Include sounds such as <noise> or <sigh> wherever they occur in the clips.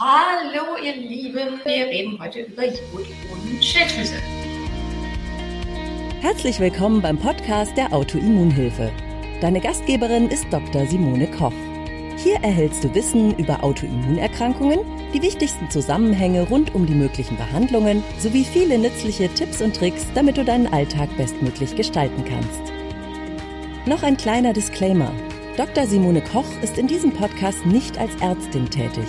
Hallo ihr Lieben, wir reden heute über Jod und Schilddrüse. Herzlich willkommen beim Podcast der Autoimmunhilfe. Deine Gastgeberin ist Dr. Simone Koch. Hier erhältst du Wissen über Autoimmunerkrankungen, die wichtigsten Zusammenhänge rund um die möglichen Behandlungen sowie viele nützliche Tipps und Tricks, damit du deinen Alltag bestmöglich gestalten kannst. Noch ein kleiner Disclaimer. Dr. Simone Koch ist in diesem Podcast nicht als Ärztin tätig.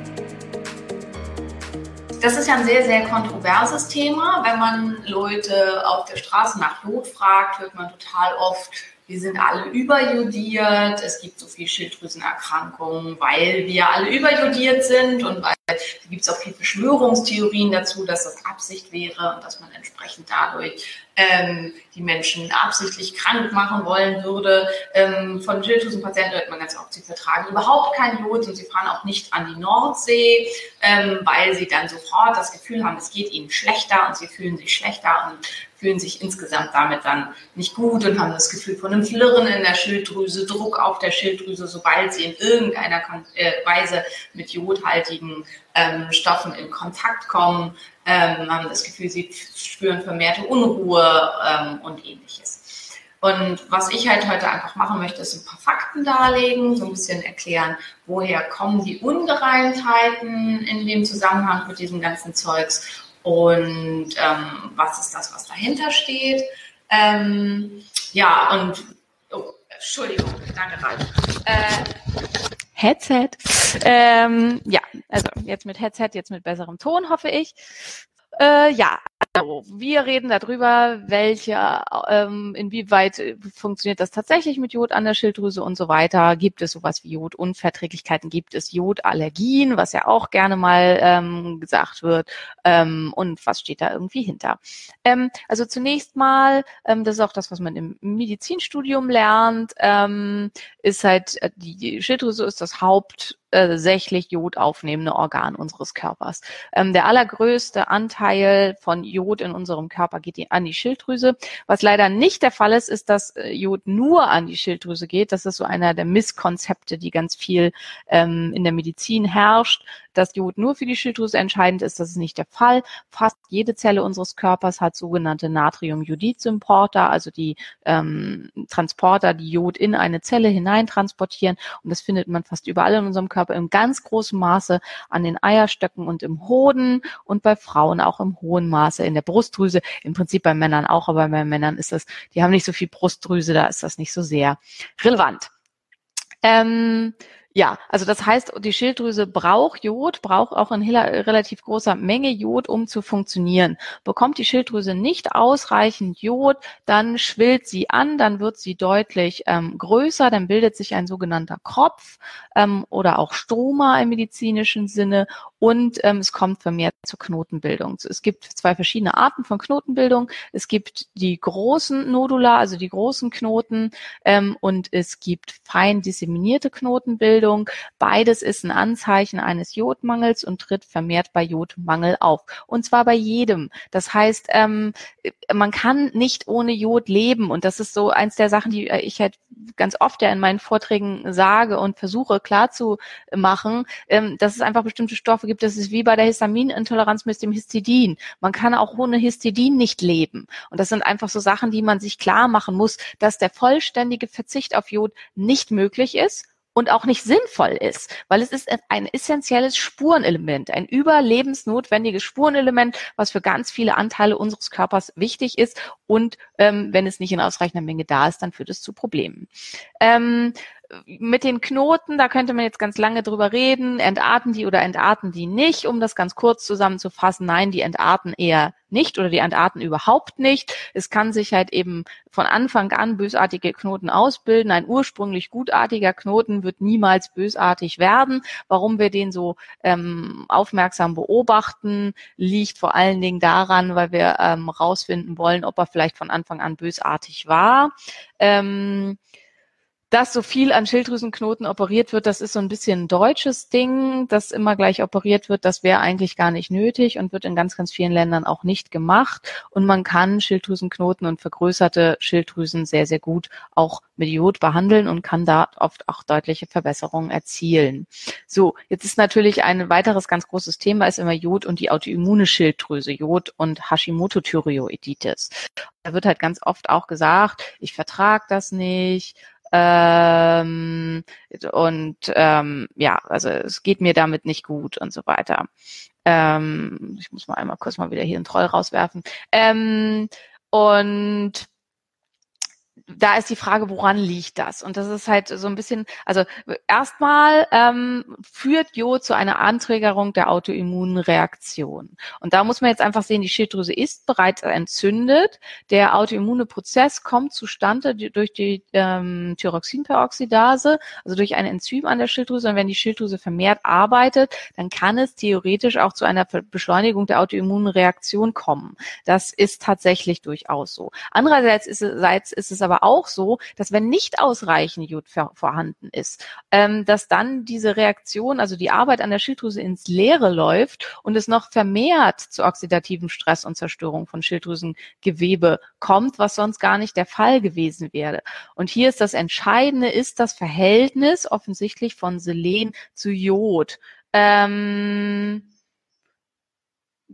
Das ist ja ein sehr, sehr kontroverses Thema. Wenn man Leute auf der Straße nach Jod fragt, hört man total oft, wir sind alle überjodiert, es gibt so viel Schilddrüsenerkrankungen, weil wir alle überjodiert sind und weil da gibt es auch viele Verschwörungstheorien dazu, dass das Absicht wäre und dass man entsprechend dadurch ähm, die Menschen absichtlich krank machen wollen würde. Ähm, von Schilddrüsenpatienten hört man ganz oft, sie vertragen überhaupt kein Jod und sie fahren auch nicht an die Nordsee, ähm, weil sie dann sofort das Gefühl haben, es geht ihnen schlechter und sie fühlen sich schlechter und fühlen sich insgesamt damit dann nicht gut und haben das Gefühl von einem Flirren in der Schilddrüse, Druck auf der Schilddrüse, sobald sie in irgendeiner äh, Weise mit jodhaltigen ähm, Stoffen in Kontakt kommen, ähm, haben das Gefühl, sie spüren vermehrte Unruhe ähm, und ähnliches. Und was ich halt heute einfach machen möchte, ist ein paar Fakten darlegen, so ein bisschen erklären, woher kommen die Ungereimtheiten in dem Zusammenhang mit diesem ganzen Zeugs und ähm, was ist das, was dahinter steht. Ähm, ja, und oh, Entschuldigung, danke, Ralf. Äh, Headset. Ähm, ja, also jetzt mit Headset, jetzt mit besserem Ton, hoffe ich. Äh, ja, wir reden darüber, welche, ähm, inwieweit äh, funktioniert das tatsächlich mit Jod an der Schilddrüse und so weiter. Gibt es sowas wie Jodunverträglichkeiten? Gibt es Jodallergien, was ja auch gerne mal ähm, gesagt wird? Ähm, und was steht da irgendwie hinter? Ähm, also zunächst mal, ähm, das ist auch das, was man im Medizinstudium lernt, ähm, ist halt äh, die Schilddrüse ist das Haupt tatsächlich Jod aufnehmende Organ unseres Körpers. Ähm, der allergrößte Anteil von Jod in unserem Körper geht an die Schilddrüse. Was leider nicht der Fall ist, ist, dass äh, Jod nur an die Schilddrüse geht. Das ist so einer der Misskonzepte, die ganz viel ähm, in der Medizin herrscht dass Jod nur für die Schilddrüse entscheidend ist. Das ist nicht der Fall. Fast jede Zelle unseres Körpers hat sogenannte Natrium-Jodid-Symporter, also die ähm, Transporter, die Jod in eine Zelle hineintransportieren. Und das findet man fast überall in unserem Körper im ganz großen Maße an den Eierstöcken und im Hoden und bei Frauen auch im hohen Maße in der Brustdrüse. Im Prinzip bei Männern auch, aber bei Männern ist das, die haben nicht so viel Brustdrüse, da ist das nicht so sehr relevant. Ähm, ja, also das heißt, die Schilddrüse braucht Jod, braucht auch in relativ großer Menge Jod, um zu funktionieren. Bekommt die Schilddrüse nicht ausreichend Jod, dann schwillt sie an, dann wird sie deutlich ähm, größer, dann bildet sich ein sogenannter Kropf ähm, oder auch Stroma im medizinischen Sinne und ähm, es kommt vermehrt zur Knotenbildung. Es gibt zwei verschiedene Arten von Knotenbildung. Es gibt die großen Nodula, also die großen Knoten ähm, und es gibt fein disseminierte Knotenbildung. Bildung. Beides ist ein Anzeichen eines Jodmangels und tritt vermehrt bei Jodmangel auf. Und zwar bei jedem. Das heißt, ähm, man kann nicht ohne Jod leben. Und das ist so eins der Sachen, die ich halt ganz oft ja in meinen Vorträgen sage und versuche klarzumachen, ähm, dass es einfach bestimmte Stoffe gibt. Das ist wie bei der Histaminintoleranz mit dem Histidin. Man kann auch ohne Histidin nicht leben. Und das sind einfach so Sachen, die man sich klar machen muss, dass der vollständige Verzicht auf Jod nicht möglich ist und auch nicht sinnvoll ist, weil es ist ein essentielles Spurenelement, ein überlebensnotwendiges Spurenelement, was für ganz viele Anteile unseres Körpers wichtig ist und ähm, wenn es nicht in ausreichender Menge da ist, dann führt es zu Problemen. Ähm, mit den Knoten, da könnte man jetzt ganz lange drüber reden, entarten die oder entarten die nicht, um das ganz kurz zusammenzufassen. Nein, die entarten eher nicht oder die entarten überhaupt nicht. Es kann sich halt eben von Anfang an bösartige Knoten ausbilden. Ein ursprünglich gutartiger Knoten wird niemals bösartig werden. Warum wir den so ähm, aufmerksam beobachten, liegt vor allen Dingen daran, weil wir ähm, rausfinden wollen, ob er vielleicht von Anfang an bösartig war. Ähm, dass so viel an Schilddrüsenknoten operiert wird, das ist so ein bisschen ein deutsches Ding, dass immer gleich operiert wird, das wäre eigentlich gar nicht nötig und wird in ganz, ganz vielen Ländern auch nicht gemacht. Und man kann Schilddrüsenknoten und vergrößerte Schilddrüsen sehr, sehr gut auch mit Jod behandeln und kann da oft auch deutliche Verbesserungen erzielen. So, jetzt ist natürlich ein weiteres ganz großes Thema ist immer Jod und die autoimmune Schilddrüse, Jod und Hashimoto-Thyreoiditis. Da wird halt ganz oft auch gesagt, ich vertrage das nicht, ähm, und ähm, ja, also es geht mir damit nicht gut und so weiter. Ähm, ich muss mal einmal kurz mal wieder hier einen Troll rauswerfen. Ähm, und da ist die Frage, woran liegt das? Und das ist halt so ein bisschen, also erstmal ähm, führt Jod zu einer Anträgerung der Autoimmunreaktion. Und da muss man jetzt einfach sehen, die Schilddrüse ist bereits entzündet. Der autoimmune Prozess kommt zustande durch die ähm, Thyroxinperoxidase, also durch ein Enzym an der Schilddrüse. Und wenn die Schilddrüse vermehrt arbeitet, dann kann es theoretisch auch zu einer Beschleunigung der Autoimmunreaktion kommen. Das ist tatsächlich durchaus so. Andererseits ist es, ist es aber auch so, dass wenn nicht ausreichend Jod vorhanden ist, ähm, dass dann diese Reaktion, also die Arbeit an der Schilddrüse ins Leere läuft und es noch vermehrt zu oxidativen Stress und Zerstörung von Schilddrüsengewebe kommt, was sonst gar nicht der Fall gewesen wäre. Und hier ist das Entscheidende, ist das Verhältnis offensichtlich von Selen zu Jod. Ähm,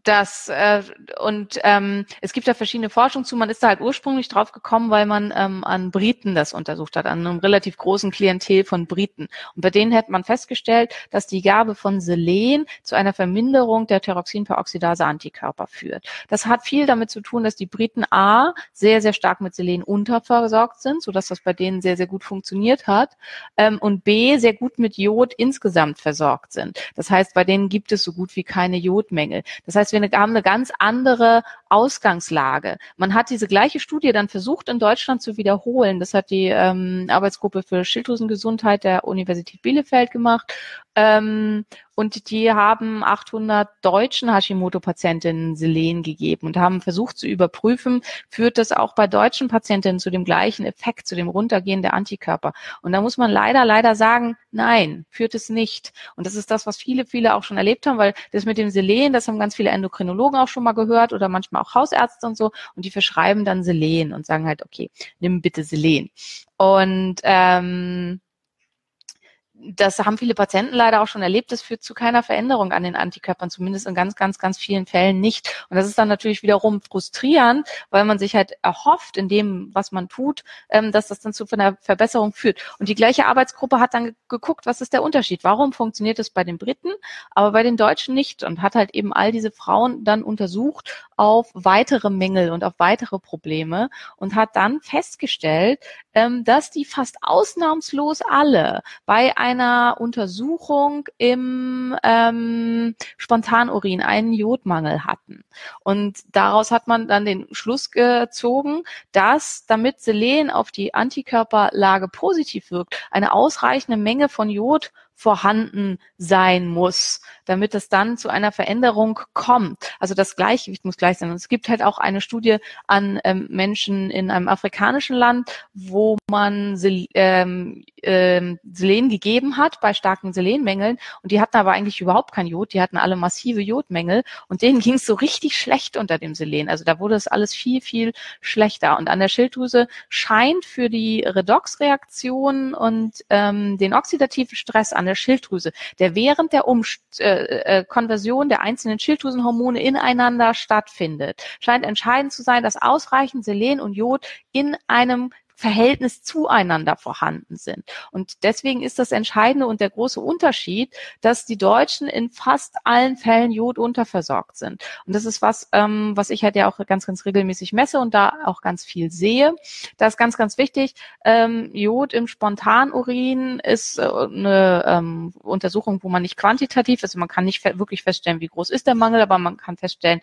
das äh, und ähm, es gibt da verschiedene Forschungen zu. Man ist da halt ursprünglich drauf gekommen, weil man ähm, an Briten das untersucht hat, an einem relativ großen Klientel von Briten. Und bei denen hätte man festgestellt, dass die Gabe von Selen zu einer Verminderung der Thyroxinperoxidase-Antikörper führt. Das hat viel damit zu tun, dass die Briten A sehr, sehr stark mit Selen unterversorgt sind, sodass das bei denen sehr, sehr gut funktioniert hat, ähm, und B sehr gut mit Jod insgesamt versorgt sind. Das heißt, bei denen gibt es so gut wie keine Jodmängel. Das heißt, wir haben eine ganz andere Ausgangslage. Man hat diese gleiche Studie dann versucht in Deutschland zu wiederholen. Das hat die ähm, Arbeitsgruppe für Schilddrüsengesundheit der Universität Bielefeld gemacht. Ähm, und die haben 800 deutschen Hashimoto-Patientinnen Selen gegeben und haben versucht zu überprüfen, führt das auch bei deutschen Patientinnen zu dem gleichen Effekt, zu dem Runtergehen der Antikörper. Und da muss man leider, leider sagen, nein, führt es nicht. Und das ist das, was viele, viele auch schon erlebt haben, weil das mit dem Selen, das haben ganz viele Endokrinologen auch schon mal gehört oder manchmal auch Hausärzte und so. Und die verschreiben dann Selen und sagen halt, okay, nimm bitte Selen. Und ähm, das haben viele Patienten leider auch schon erlebt. Das führt zu keiner Veränderung an den Antikörpern, zumindest in ganz, ganz, ganz vielen Fällen nicht. Und das ist dann natürlich wiederum frustrierend, weil man sich halt erhofft in dem, was man tut, ähm, dass das dann zu einer Verbesserung führt. Und die gleiche Arbeitsgruppe hat dann geguckt, was ist der Unterschied? Warum funktioniert es bei den Briten, aber bei den Deutschen nicht? Und hat halt eben all diese Frauen dann untersucht auf weitere Mängel und auf weitere Probleme und hat dann festgestellt, ähm, dass die fast ausnahmslos alle bei einer Untersuchung im ähm, Spontanurin einen Jodmangel hatten. Und daraus hat man dann den Schluss gezogen, dass damit Selen auf die Antikörperlage positiv wirkt, eine ausreichende Menge von Jod vorhanden sein muss, damit es dann zu einer Veränderung kommt. Also das Gleichgewicht muss gleich sein. Und es gibt halt auch eine Studie an ähm, Menschen in einem afrikanischen Land, wo man Sel ähm, ähm, Selen gegeben hat bei starken Selenmängeln und die hatten aber eigentlich überhaupt kein Jod, die hatten alle massive Jodmängel und denen ging es so richtig schlecht unter dem Selen. Also da wurde es alles viel, viel schlechter. Und an der Schilddrüse scheint für die Redoxreaktion und ähm, den oxidativen Stress an der Schilddrüse, der während der Umst äh, äh, Konversion der einzelnen Schilddrüsenhormone ineinander stattfindet, scheint entscheidend zu sein, dass ausreichend Selen und Jod in einem Verhältnis zueinander vorhanden sind. Und deswegen ist das Entscheidende und der große Unterschied, dass die Deutschen in fast allen Fällen Jod unterversorgt sind. Und das ist was, ähm, was ich halt ja auch ganz, ganz regelmäßig messe und da auch ganz viel sehe. Da ist ganz, ganz wichtig, ähm, Jod im Spontanurin ist äh, eine ähm, Untersuchung, wo man nicht quantitativ, also man kann nicht wirklich feststellen, wie groß ist der Mangel, aber man kann feststellen,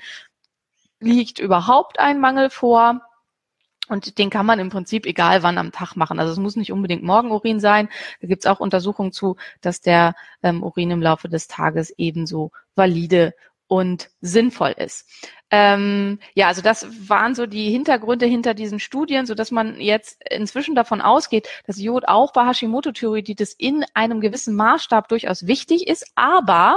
liegt überhaupt ein Mangel vor. Und den kann man im Prinzip egal wann am Tag machen. Also es muss nicht unbedingt Morgenurin sein. Da gibt es auch Untersuchungen zu, dass der ähm, Urin im Laufe des Tages ebenso valide und sinnvoll ist. Ähm, ja, also das waren so die Hintergründe hinter diesen Studien, so dass man jetzt inzwischen davon ausgeht, dass Jod auch bei Hashimoto-Thyreoiditis in einem gewissen Maßstab durchaus wichtig ist, aber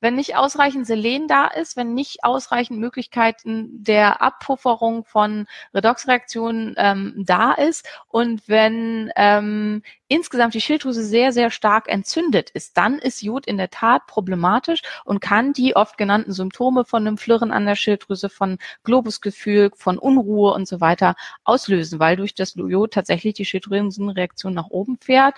wenn nicht ausreichend Selen da ist, wenn nicht ausreichend Möglichkeiten der Abpufferung von Redoxreaktionen ähm, da ist und wenn ähm, insgesamt die Schilddrüse sehr, sehr stark entzündet ist, dann ist Jod in der Tat problematisch und kann die oft genannten Symptome von einem Flirren an der Schilddrüse, von Globusgefühl, von Unruhe und so weiter auslösen, weil durch das Jod tatsächlich die Schilddrüsenreaktion nach oben fährt.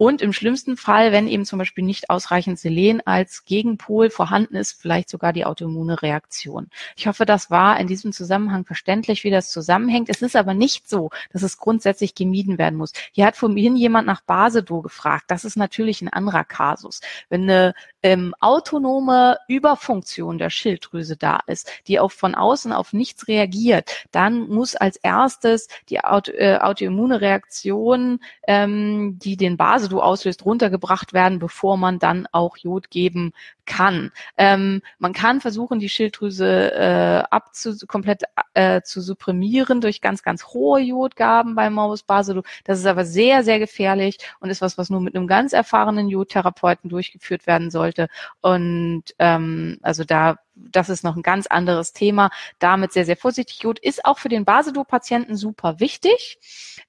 Und im schlimmsten Fall, wenn eben zum Beispiel nicht ausreichend Selen als Gegenpol vorhanden ist, vielleicht sogar die autoimmune Reaktion. Ich hoffe, das war in diesem Zusammenhang verständlich, wie das zusammenhängt. Es ist aber nicht so, dass es grundsätzlich gemieden werden muss. Hier hat vorhin jemand nach Basedo gefragt. Das ist natürlich ein anderer Kasus. Wenn eine ähm, autonome Überfunktion der Schilddrüse da ist, die auch von außen auf nichts reagiert, dann muss als erstes die Auto, äh, autoimmune Reaktion, ähm, die den Basedo auslöst, runtergebracht werden, bevor man dann auch Jod geben kann. Ähm, man kann versuchen, die Schilddrüse äh, abzu komplett äh, zu supprimieren durch ganz, ganz hohe Jodgaben beim Morbus Basedow. Das ist aber sehr, sehr gefährlich und ist was, was nur mit einem ganz erfahrenen Jodtherapeuten durchgeführt werden sollte. Und ähm, also da das ist noch ein ganz anderes Thema. Damit sehr, sehr vorsichtig. Jod ist auch für den Basedow-Patienten super wichtig.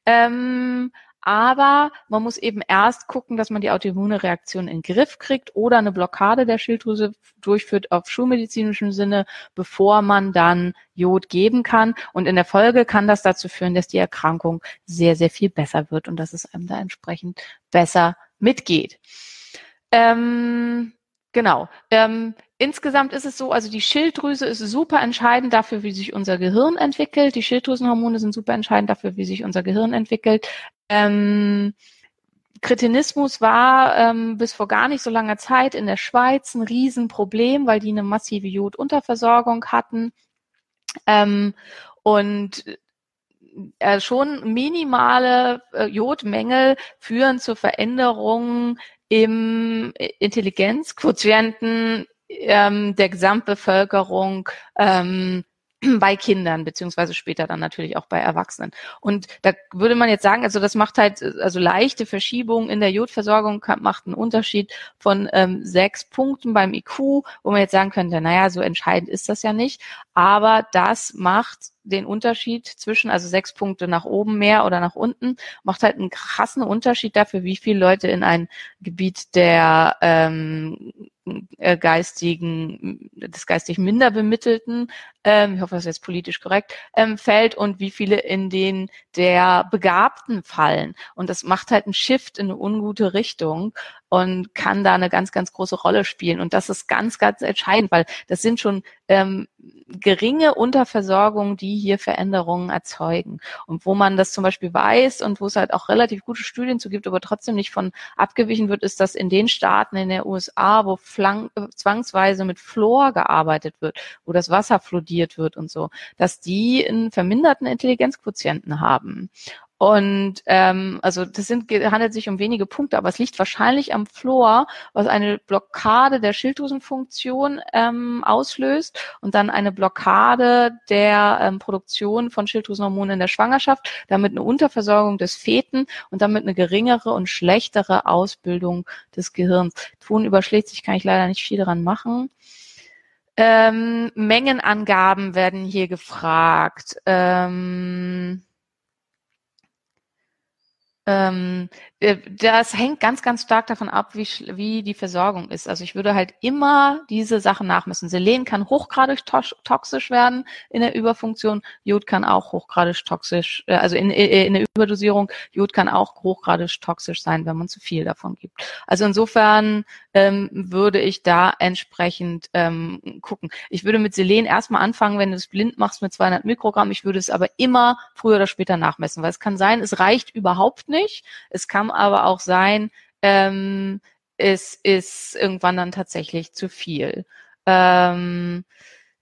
Ähm, aber man muss eben erst gucken, dass man die autoimmune Reaktion in den Griff kriegt oder eine Blockade der Schilddrüse durchführt auf schulmedizinischem Sinne, bevor man dann Jod geben kann. Und in der Folge kann das dazu führen, dass die Erkrankung sehr, sehr viel besser wird und dass es einem da entsprechend besser mitgeht. Ähm, genau. Ähm, Insgesamt ist es so, also die Schilddrüse ist super entscheidend dafür, wie sich unser Gehirn entwickelt. Die Schilddrüsenhormone sind super entscheidend dafür, wie sich unser Gehirn entwickelt. Ähm, Kretinismus war ähm, bis vor gar nicht so langer Zeit in der Schweiz ein Riesenproblem, weil die eine massive Jodunterversorgung hatten. Ähm, und äh, schon minimale äh, Jodmängel führen zu Veränderungen im Intelligenzquotienten ähm, der Gesamtbevölkerung ähm, bei Kindern, beziehungsweise später dann natürlich auch bei Erwachsenen. Und da würde man jetzt sagen, also das macht halt, also leichte Verschiebungen in der Jodversorgung macht einen Unterschied von ähm, sechs Punkten beim IQ, wo man jetzt sagen könnte, naja, so entscheidend ist das ja nicht. Aber das macht den Unterschied zwischen, also sechs Punkte nach oben mehr oder nach unten, macht halt einen krassen Unterschied dafür, wie viele Leute in ein Gebiet der ähm, äh, geistigen, des geistig minder bemittelten, ähm, ich hoffe, das ist jetzt politisch korrekt, ähm, fällt und wie viele in den der Begabten fallen. Und das macht halt einen Shift in eine ungute Richtung und kann da eine ganz, ganz große Rolle spielen. Und das ist ganz, ganz entscheidend, weil das sind schon ähm, geringe Unterversorgungen, die hier Veränderungen erzeugen. Und wo man das zum Beispiel weiß und wo es halt auch relativ gute Studien zu gibt, aber trotzdem nicht von abgewichen wird, ist, dass in den Staaten in der USA, wo flang, äh, zwangsweise mit Fluor gearbeitet wird, wo das Wasser fluodiert wird und so, dass die einen verminderten Intelligenzquotienten haben. Und ähm, also das sind handelt sich um wenige Punkte, aber es liegt wahrscheinlich am Fluor, was eine Blockade der Schilddrüsenfunktion ähm, auslöst und dann eine Blockade der ähm, Produktion von Schilddrüsenhormonen in der Schwangerschaft, damit eine Unterversorgung des Feten und damit eine geringere und schlechtere Ausbildung des Gehirns. Ton überschlägt sich, kann ich leider nicht viel daran machen. Ähm, Mengenangaben werden hier gefragt. Ähm, Ähm, äh, das hängt ganz, ganz stark davon ab, wie, wie die Versorgung ist. Also ich würde halt immer diese Sachen nachmessen. Selen kann hochgradig toxisch werden in der Überfunktion. Jod kann auch hochgradig toxisch, äh, also in, äh, in der Überdosierung. Jod kann auch hochgradig toxisch sein, wenn man zu viel davon gibt. Also insofern ähm, würde ich da entsprechend ähm, gucken. Ich würde mit Selen erstmal anfangen, wenn du es blind machst mit 200 Mikrogramm. Ich würde es aber immer früher oder später nachmessen, weil es kann sein, es reicht überhaupt nicht. Es kann aber auch sein, ähm, es ist irgendwann dann tatsächlich zu viel. Ähm,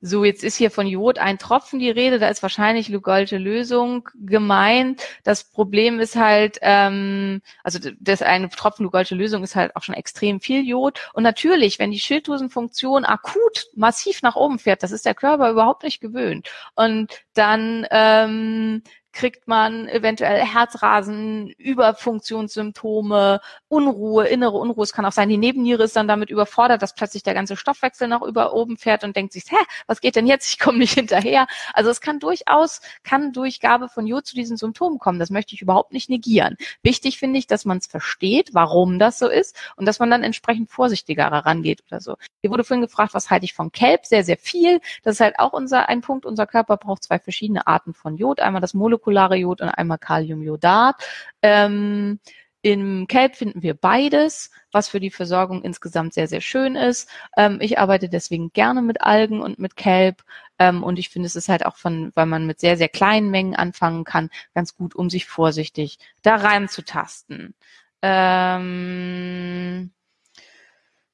so, jetzt ist hier von Jod ein Tropfen die Rede, da ist wahrscheinlich Lugolsche Lösung gemeint. Das Problem ist halt, ähm, also das eine Tropfen Lugolsche Lösung ist halt auch schon extrem viel Jod. Und natürlich, wenn die Schilddrüsenfunktion akut massiv nach oben fährt, das ist der Körper überhaupt nicht gewöhnt. Und dann ähm, kriegt man eventuell Herzrasen, Überfunktionssymptome, Unruhe, innere Unruhe. Es kann auch sein, die Nebenniere ist dann damit überfordert, dass plötzlich der ganze Stoffwechsel nach über oben fährt und denkt sich, hä, was geht denn jetzt? Ich komme nicht <laughs> hinterher. Also es kann durchaus, kann durch Gabe von Jod zu diesen Symptomen kommen. Das möchte ich überhaupt nicht negieren. Wichtig finde ich, dass man es versteht, warum das so ist und dass man dann entsprechend vorsichtiger herangeht oder so. Hier wurde vorhin gefragt, was halte ich von Kelp? Sehr, sehr viel. Das ist halt auch unser, ein Punkt. Unser Körper braucht zwei verschiedene Arten von Jod. Einmal das Molekul molekulare Jod und einmal Kaliumjodat. Ähm, im Kelp finden wir beides, was für die Versorgung insgesamt sehr, sehr schön ist. Ähm, ich arbeite deswegen gerne mit Algen und mit Kelp. Ähm, und ich finde, es ist halt auch von, weil man mit sehr, sehr kleinen Mengen anfangen kann, ganz gut, um sich vorsichtig da reinzutasten. Ähm,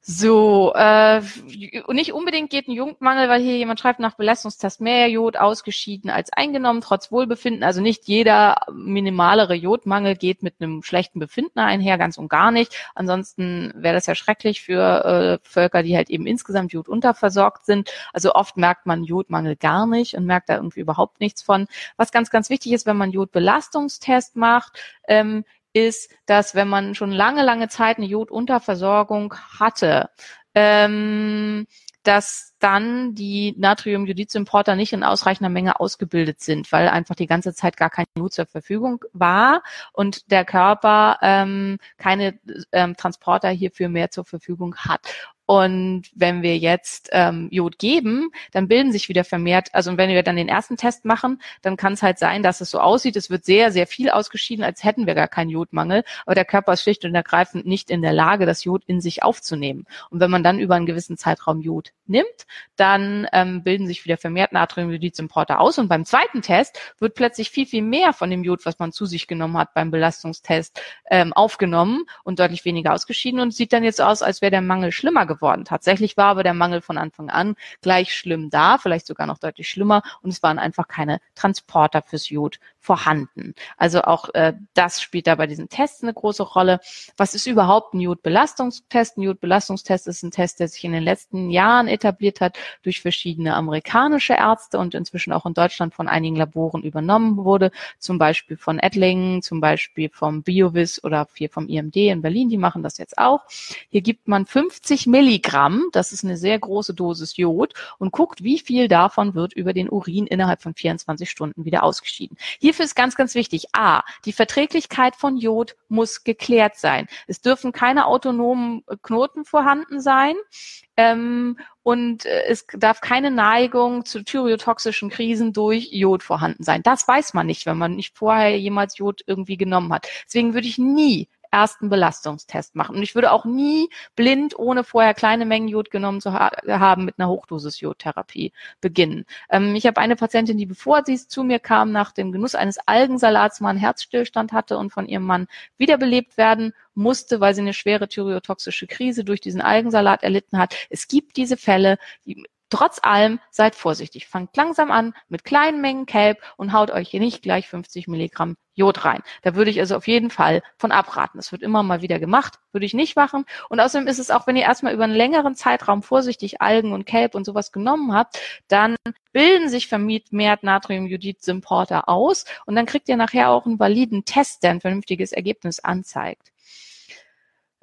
so, äh, nicht unbedingt geht ein Jodmangel, weil hier jemand schreibt, nach Belastungstest mehr Jod ausgeschieden als eingenommen, trotz Wohlbefinden. Also nicht jeder minimalere Jodmangel geht mit einem schlechten Befinden einher, ganz und gar nicht. Ansonsten wäre das ja schrecklich für äh, Völker, die halt eben insgesamt Jod unterversorgt sind. Also oft merkt man Jodmangel gar nicht und merkt da irgendwie überhaupt nichts von. Was ganz, ganz wichtig ist, wenn man Jodbelastungstest macht, ähm, ist, dass wenn man schon lange, lange Zeit eine Jodunterversorgung hatte, ähm, dass dann die Natriumjodidsimporter nicht in ausreichender Menge ausgebildet sind, weil einfach die ganze Zeit gar kein Jod zur Verfügung war und der Körper ähm, keine ähm, Transporter hierfür mehr zur Verfügung hat. Und wenn wir jetzt ähm, Jod geben, dann bilden sich wieder vermehrt, also wenn wir dann den ersten Test machen, dann kann es halt sein, dass es so aussieht, es wird sehr, sehr viel ausgeschieden, als hätten wir gar keinen Jodmangel, aber der Körper ist schlicht und ergreifend nicht in der Lage, das Jod in sich aufzunehmen. Und wenn man dann über einen gewissen Zeitraum Jod nimmt, dann ähm, bilden sich wieder vermehrt Natriumjodidsimporter aus und beim zweiten Test wird plötzlich viel, viel mehr von dem Jod, was man zu sich genommen hat beim Belastungstest, ähm, aufgenommen und deutlich weniger ausgeschieden und sieht dann jetzt aus, als wäre der Mangel schlimmer geworden. Tatsächlich war aber der Mangel von Anfang an gleich schlimm da, vielleicht sogar noch deutlich schlimmer und es waren einfach keine Transporter fürs Jod vorhanden. Also auch äh, das spielt da bei diesen Tests eine große Rolle. Was ist überhaupt ein Jodbelastungstest? Ein Jodbelastungstest ist ein Test, der sich in den letzten Jahren etabliert hat durch verschiedene amerikanische Ärzte und inzwischen auch in Deutschland von einigen Laboren übernommen wurde, zum Beispiel von Ettlingen, zum Beispiel vom BioVis oder hier vom IMD in Berlin, die machen das jetzt auch. Hier gibt man 50 Milligramm, das ist eine sehr große Dosis Jod und guckt, wie viel davon wird über den Urin innerhalb von 24 Stunden wieder ausgeschieden. Hier Hierfür ist ganz, ganz wichtig. A, die Verträglichkeit von Jod muss geklärt sein. Es dürfen keine autonomen Knoten vorhanden sein. Ähm, und äh, es darf keine Neigung zu thyreotoxischen Krisen durch Jod vorhanden sein. Das weiß man nicht, wenn man nicht vorher jemals Jod irgendwie genommen hat. Deswegen würde ich nie ersten Belastungstest machen. Und ich würde auch nie blind, ohne vorher kleine Mengen Jod genommen zu ha haben, mit einer Hochdosis-Jodtherapie beginnen. Ähm, ich habe eine Patientin, die bevor sie zu mir kam, nach dem Genuss eines Algensalats mal einen Herzstillstand hatte und von ihrem Mann wiederbelebt werden musste, weil sie eine schwere thyreotoxische Krise durch diesen Algensalat erlitten hat. Es gibt diese Fälle, die Trotz allem seid vorsichtig. Fangt langsam an mit kleinen Mengen Kelp und haut euch hier nicht gleich 50 Milligramm Jod rein. Da würde ich also auf jeden Fall von abraten. Das wird immer mal wieder gemacht, würde ich nicht machen. Und außerdem ist es auch, wenn ihr erstmal über einen längeren Zeitraum vorsichtig Algen und Kelp und sowas genommen habt, dann bilden sich vermehrt Natriumjodid-Symporter aus und dann kriegt ihr nachher auch einen validen Test, der ein vernünftiges Ergebnis anzeigt.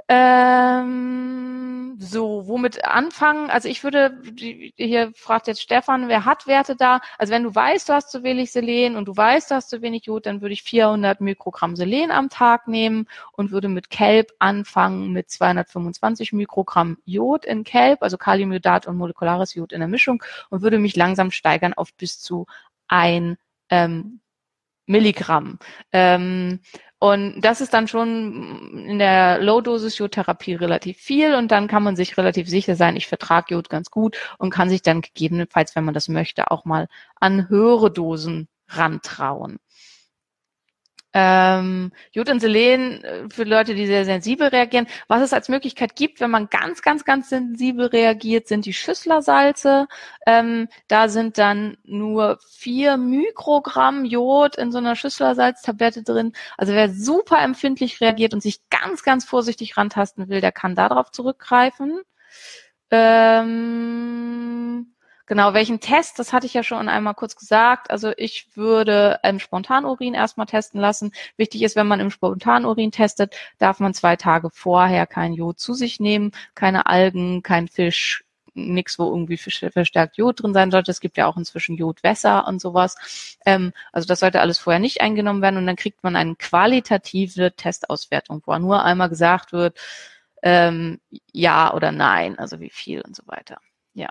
Ähm, so, womit anfangen? Also ich würde, hier fragt jetzt Stefan, wer hat Werte da? Also wenn du weißt, du hast zu wenig Selen und du weißt, du hast zu wenig Jod, dann würde ich 400 Mikrogramm Selen am Tag nehmen und würde mit Kelb anfangen mit 225 Mikrogramm Jod in Kelb, also Kaliumjodat und molekulares Jod in der Mischung und würde mich langsam steigern auf bis zu ein ähm, Milligramm. Ähm, und das ist dann schon in der Low-Dosis-Jodtherapie relativ viel und dann kann man sich relativ sicher sein, ich vertrage Jod ganz gut und kann sich dann gegebenenfalls, wenn man das möchte, auch mal an höhere Dosen rantrauen. Ähm, Jod und Selen äh, für Leute, die sehr sensibel reagieren. Was es als Möglichkeit gibt, wenn man ganz, ganz, ganz sensibel reagiert, sind die Schüsslersalze. Ähm, da sind dann nur vier Mikrogramm Jod in so einer Schüsslersalztablette drin. Also wer super empfindlich reagiert und sich ganz, ganz vorsichtig rantasten will, der kann darauf zurückgreifen. Ähm, Genau, welchen Test, das hatte ich ja schon einmal kurz gesagt. Also ich würde im Spontanurin erstmal testen lassen. Wichtig ist, wenn man im Spontanurin testet, darf man zwei Tage vorher kein Jod zu sich nehmen, keine Algen, kein Fisch, nichts, wo irgendwie verstärkt Jod drin sein sollte. Es gibt ja auch inzwischen Jodwässer und sowas. Ähm, also das sollte alles vorher nicht eingenommen werden und dann kriegt man eine qualitative Testauswertung, wo nur einmal gesagt wird, ähm, ja oder nein, also wie viel und so weiter. Ja.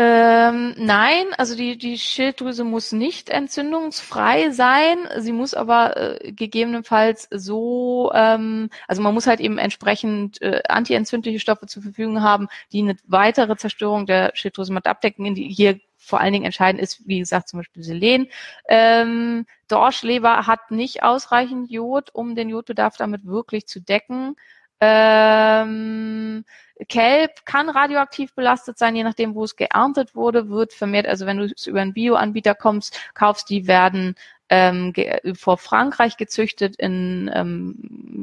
Ähm, nein, also die, die Schilddrüse muss nicht entzündungsfrei sein. Sie muss aber äh, gegebenenfalls so, ähm, also man muss halt eben entsprechend äh, antientzündliche Stoffe zur Verfügung haben, die eine weitere Zerstörung der Schilddrüse mit abdecken, die hier vor allen Dingen entscheidend ist, wie gesagt, zum Beispiel Selen. Ähm, Dorschleber hat nicht ausreichend Jod, um den Jodbedarf damit wirklich zu decken. Ähm, Kelb kann radioaktiv belastet sein, je nachdem, wo es geerntet wurde, wird vermehrt, also wenn du es über einen Bioanbieter kommst, kaufst, die werden ähm, vor Frankreich gezüchtet in ähm,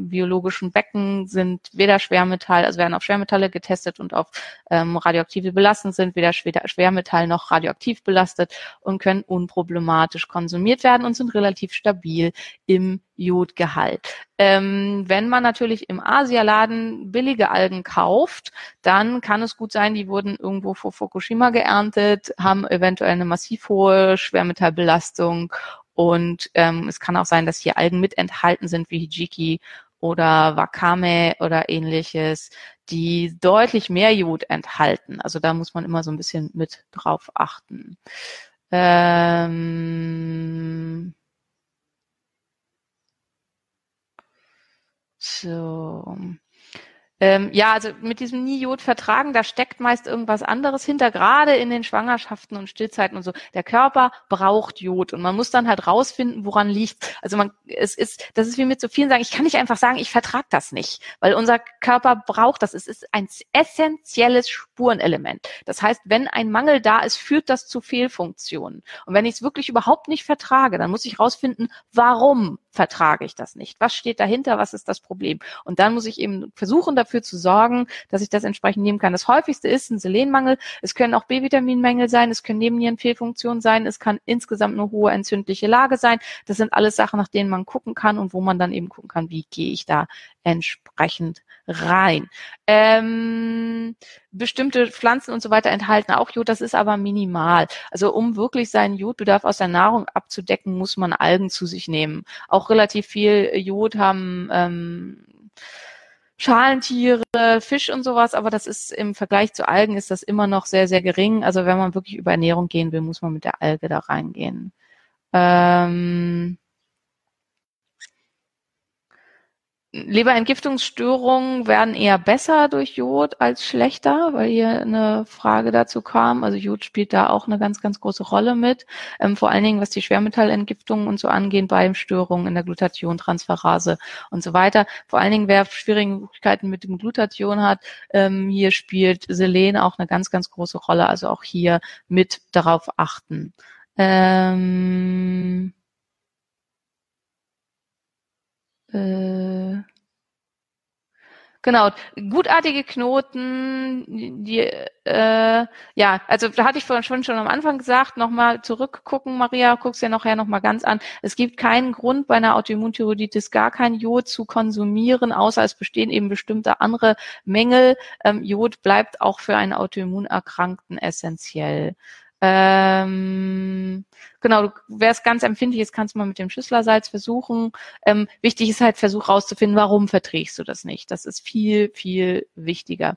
biologischen Becken, sind weder Schwermetall, also werden auf Schwermetalle getestet und auf ähm, radioaktive belastend sind, weder Schwermetall noch radioaktiv belastet und können unproblematisch konsumiert werden und sind relativ stabil im Jodgehalt. Ähm, wenn man natürlich im Asialaden billige Algen kauft, dann kann es gut sein, die wurden irgendwo vor Fukushima geerntet, haben eventuell eine massiv hohe Schwermetallbelastung und ähm, es kann auch sein, dass hier Algen mit enthalten sind, wie Hijiki oder Wakame oder ähnliches, die deutlich mehr Jod enthalten. Also da muss man immer so ein bisschen mit drauf achten. Ähm so. Ähm, ja, also mit diesem Nie-Jod vertragen, da steckt meist irgendwas anderes hinter, gerade in den Schwangerschaften und Stillzeiten und so. Der Körper braucht Jod und man muss dann halt rausfinden, woran liegt. Also man, es ist, das ist wie mit so vielen sagen, ich kann nicht einfach sagen, ich vertrag das nicht, weil unser Körper braucht das. Es ist ein essentielles Spurenelement. Das heißt, wenn ein Mangel da ist, führt das zu Fehlfunktionen. Und wenn ich es wirklich überhaupt nicht vertrage, dann muss ich rausfinden, warum vertrage ich das nicht? Was steht dahinter? Was ist das Problem? Und dann muss ich eben versuchen, dafür zu sorgen, dass ich das entsprechend nehmen kann. Das häufigste ist ein Selenmangel. Es können auch B-Vitaminmängel sein. Es können Nebennierenfehlfunktionen sein. Es kann insgesamt eine hohe entzündliche Lage sein. Das sind alles Sachen, nach denen man gucken kann und wo man dann eben gucken kann, wie gehe ich da entsprechend rein. Ähm, bestimmte Pflanzen und so weiter enthalten auch Jod, das ist aber minimal. Also um wirklich seinen Jodbedarf aus der Nahrung abzudecken, muss man Algen zu sich nehmen. Auch relativ viel Jod haben ähm, Schalentiere, Fisch und sowas, aber das ist im Vergleich zu Algen ist das immer noch sehr, sehr gering. Also wenn man wirklich über Ernährung gehen will, muss man mit der Alge da reingehen. Ähm, Leberentgiftungsstörungen werden eher besser durch Jod als schlechter, weil hier eine Frage dazu kam. Also Jod spielt da auch eine ganz, ganz große Rolle mit. Ähm, vor allen Dingen, was die Schwermetallentgiftung und so angehen, bei Störungen in der Glutathion-Transferase und so weiter. Vor allen Dingen, wer Schwierigkeiten mit dem Glutathion hat, ähm, hier spielt Selen auch eine ganz, ganz große Rolle. Also auch hier mit darauf achten. Ähm äh, Genau, gutartige Knoten, die, äh, ja, also da hatte ich vorhin schon, schon am Anfang gesagt, nochmal zurückgucken, Maria, guck's ja nachher nochmal ganz an. Es gibt keinen Grund bei einer Autoimmunthyroiditis gar kein Jod zu konsumieren, außer es bestehen eben bestimmte andere Mängel. Ähm, Jod bleibt auch für einen Autoimmunerkrankten essentiell. Ähm, genau, wer es ganz empfindlich ist, kannst du mal mit dem Schüsslersalz versuchen. Ähm, wichtig ist halt, versuch rauszufinden, warum verträgst du das nicht. Das ist viel, viel wichtiger.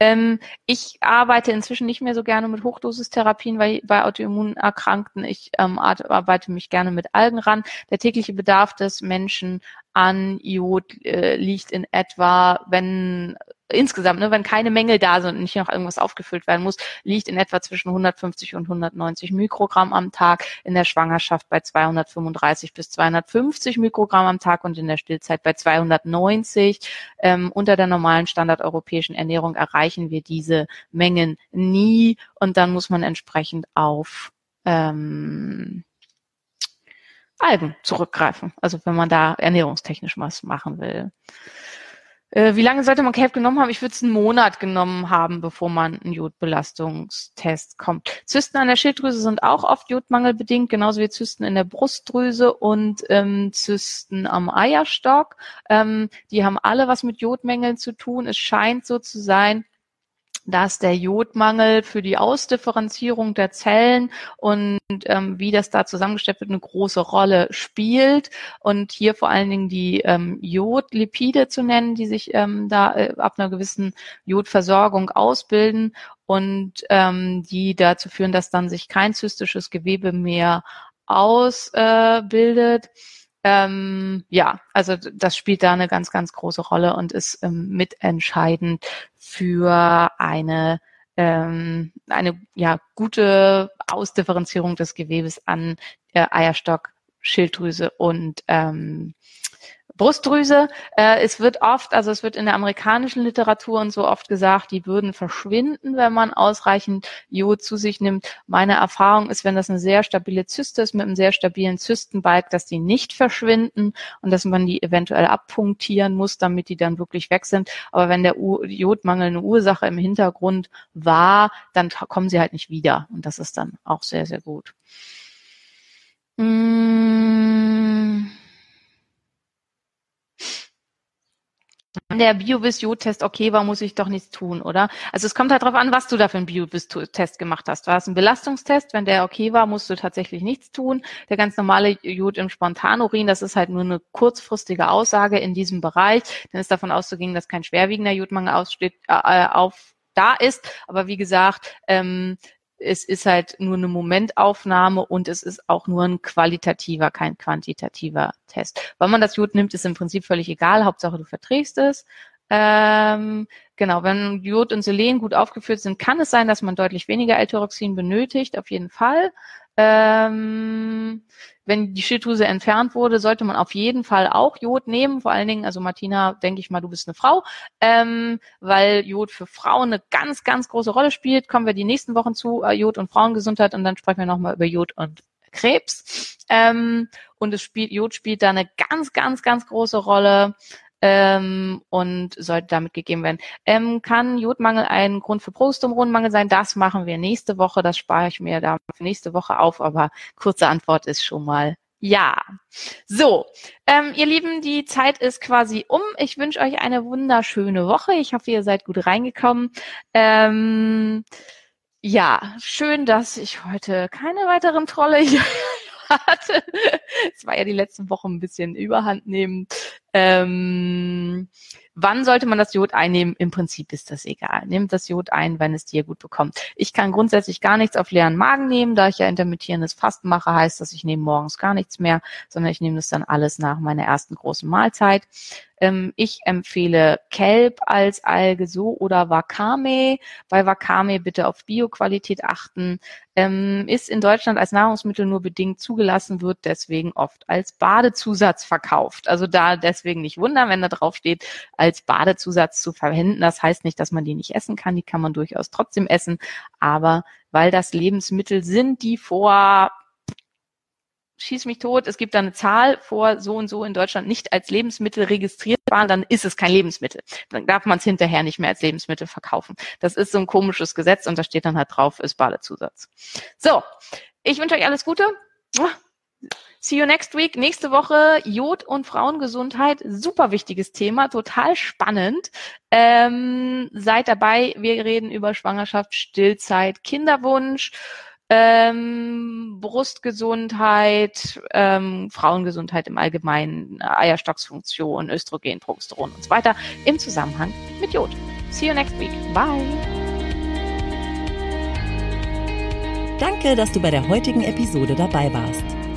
Ähm, ich arbeite inzwischen nicht mehr so gerne mit Hochdosistherapien bei, bei Autoimmunerkrankten. Ich ähm, arbeite mich gerne mit Algen ran. Der tägliche Bedarf des Menschen an Iod äh, liegt in etwa, wenn insgesamt, ne, wenn keine Mängel da sind und nicht noch irgendwas aufgefüllt werden muss, liegt in etwa zwischen 150 und 190 Mikrogramm am Tag, in der Schwangerschaft bei 235 bis 250 Mikrogramm am Tag und in der Stillzeit bei 290. Ähm, unter der normalen standardeuropäischen Ernährung erreichen wir diese Mengen nie und dann muss man entsprechend auf ähm, Algen zurückgreifen. Also wenn man da ernährungstechnisch was machen will. Äh, wie lange sollte man CAPE genommen haben? Ich würde es einen Monat genommen haben, bevor man einen Jodbelastungstest kommt. Zysten an der Schilddrüse sind auch oft jodmangelbedingt, genauso wie Zysten in der Brustdrüse und ähm, Zysten am Eierstock. Ähm, die haben alle was mit Jodmängeln zu tun. Es scheint so zu sein, dass der Jodmangel für die Ausdifferenzierung der Zellen und ähm, wie das da zusammengestellt wird, eine große Rolle spielt. Und hier vor allen Dingen die ähm, Jodlipide zu nennen, die sich ähm, da äh, ab einer gewissen Jodversorgung ausbilden und ähm, die dazu führen, dass dann sich kein zystisches Gewebe mehr ausbildet. Äh, ähm, ja, also das spielt da eine ganz, ganz große Rolle und ist ähm, mitentscheidend für eine ähm, eine ja gute Ausdifferenzierung des Gewebes an äh, Eierstock, Schilddrüse und ähm, Brustdrüse. Äh, es wird oft, also es wird in der amerikanischen Literatur und so oft gesagt, die würden verschwinden, wenn man ausreichend Jod zu sich nimmt. Meine Erfahrung ist, wenn das eine sehr stabile Zyste ist mit einem sehr stabilen Zystenbalk, dass die nicht verschwinden und dass man die eventuell abpunktieren muss, damit die dann wirklich weg sind. Aber wenn der U Jodmangel eine Ursache im Hintergrund war, dann kommen sie halt nicht wieder. Und das ist dann auch sehr, sehr gut. Mmh. Der Biovis-Jod-Test okay war, muss ich doch nichts tun, oder? Also es kommt halt darauf an, was du da für einen Biovis-Test gemacht hast. War es ein Belastungstest? Wenn der okay war, musst du tatsächlich nichts tun. Der ganz normale Jod im Spontanurin, das ist halt nur eine kurzfristige Aussage in diesem Bereich. Dann ist davon auszugehen, dass kein schwerwiegender Jodmangel aussteht, äh, äh auf da ist. Aber wie gesagt, ähm, es ist halt nur eine Momentaufnahme und es ist auch nur ein qualitativer, kein quantitativer Test. Wann man das Jod nimmt, ist im Prinzip völlig egal. Hauptsache du verträgst es. Ähm, genau, wenn Jod und Selen gut aufgeführt sind, kann es sein, dass man deutlich weniger L-Tyroxin benötigt, auf jeden Fall. Ähm, wenn die Schilddrüse entfernt wurde, sollte man auf jeden Fall auch Jod nehmen. Vor allen Dingen, also Martina, denke ich mal, du bist eine Frau, ähm, weil Jod für Frauen eine ganz, ganz große Rolle spielt. Kommen wir die nächsten Wochen zu äh, Jod und Frauengesundheit und dann sprechen wir nochmal über Jod und Krebs. Ähm, und es spielt, Jod spielt da eine ganz, ganz, ganz große Rolle ähm, und sollte damit gegeben werden. Ähm, kann Jodmangel ein Grund für Progestoronmangel sein? Das machen wir nächste Woche. Das spare ich mir da für nächste Woche auf, aber kurze Antwort ist schon mal ja. So, ähm, ihr Lieben, die Zeit ist quasi um. Ich wünsche euch eine wunderschöne Woche. Ich hoffe, ihr seid gut reingekommen. Ähm, ja, schön, dass ich heute keine weiteren Trolle hier <laughs> hatte. Es war ja die letzten Wochen ein bisschen überhand nehmen. Ähm, wann sollte man das Jod einnehmen? Im Prinzip ist das egal. Nehmt das Jod ein, wenn es dir gut bekommt. Ich kann grundsätzlich gar nichts auf leeren Magen nehmen, da ich ja intermittierendes Fasten mache, heißt das, ich nehme morgens gar nichts mehr, sondern ich nehme das dann alles nach meiner ersten großen Mahlzeit. Ähm, ich empfehle Kelp als Alge so oder Wakame. Bei Wakame bitte auf Bioqualität achten. Ähm, ist in Deutschland als Nahrungsmittel nur bedingt zugelassen, wird deswegen oft als Badezusatz verkauft. Also da deswegen nicht wundern, wenn da drauf steht, als Badezusatz zu verwenden. Das heißt nicht, dass man die nicht essen kann. Die kann man durchaus trotzdem essen. Aber weil das Lebensmittel sind, die vor schieß mich tot, es gibt da eine Zahl vor so und so in Deutschland nicht als Lebensmittel registriert waren, dann ist es kein Lebensmittel. Dann darf man es hinterher nicht mehr als Lebensmittel verkaufen. Das ist so ein komisches Gesetz und da steht dann halt drauf, ist Badezusatz. So, ich wünsche euch alles Gute. See you next week. Nächste Woche Jod und Frauengesundheit. Super wichtiges Thema, total spannend. Ähm, seid dabei. Wir reden über Schwangerschaft, Stillzeit, Kinderwunsch ähm, Brustgesundheit, ähm, Frauengesundheit im Allgemeinen, Eierstocksfunktion, Östrogen, Progesteron und so weiter im Zusammenhang mit Jod. See you next week. Bye. Danke, dass du bei der heutigen Episode dabei warst.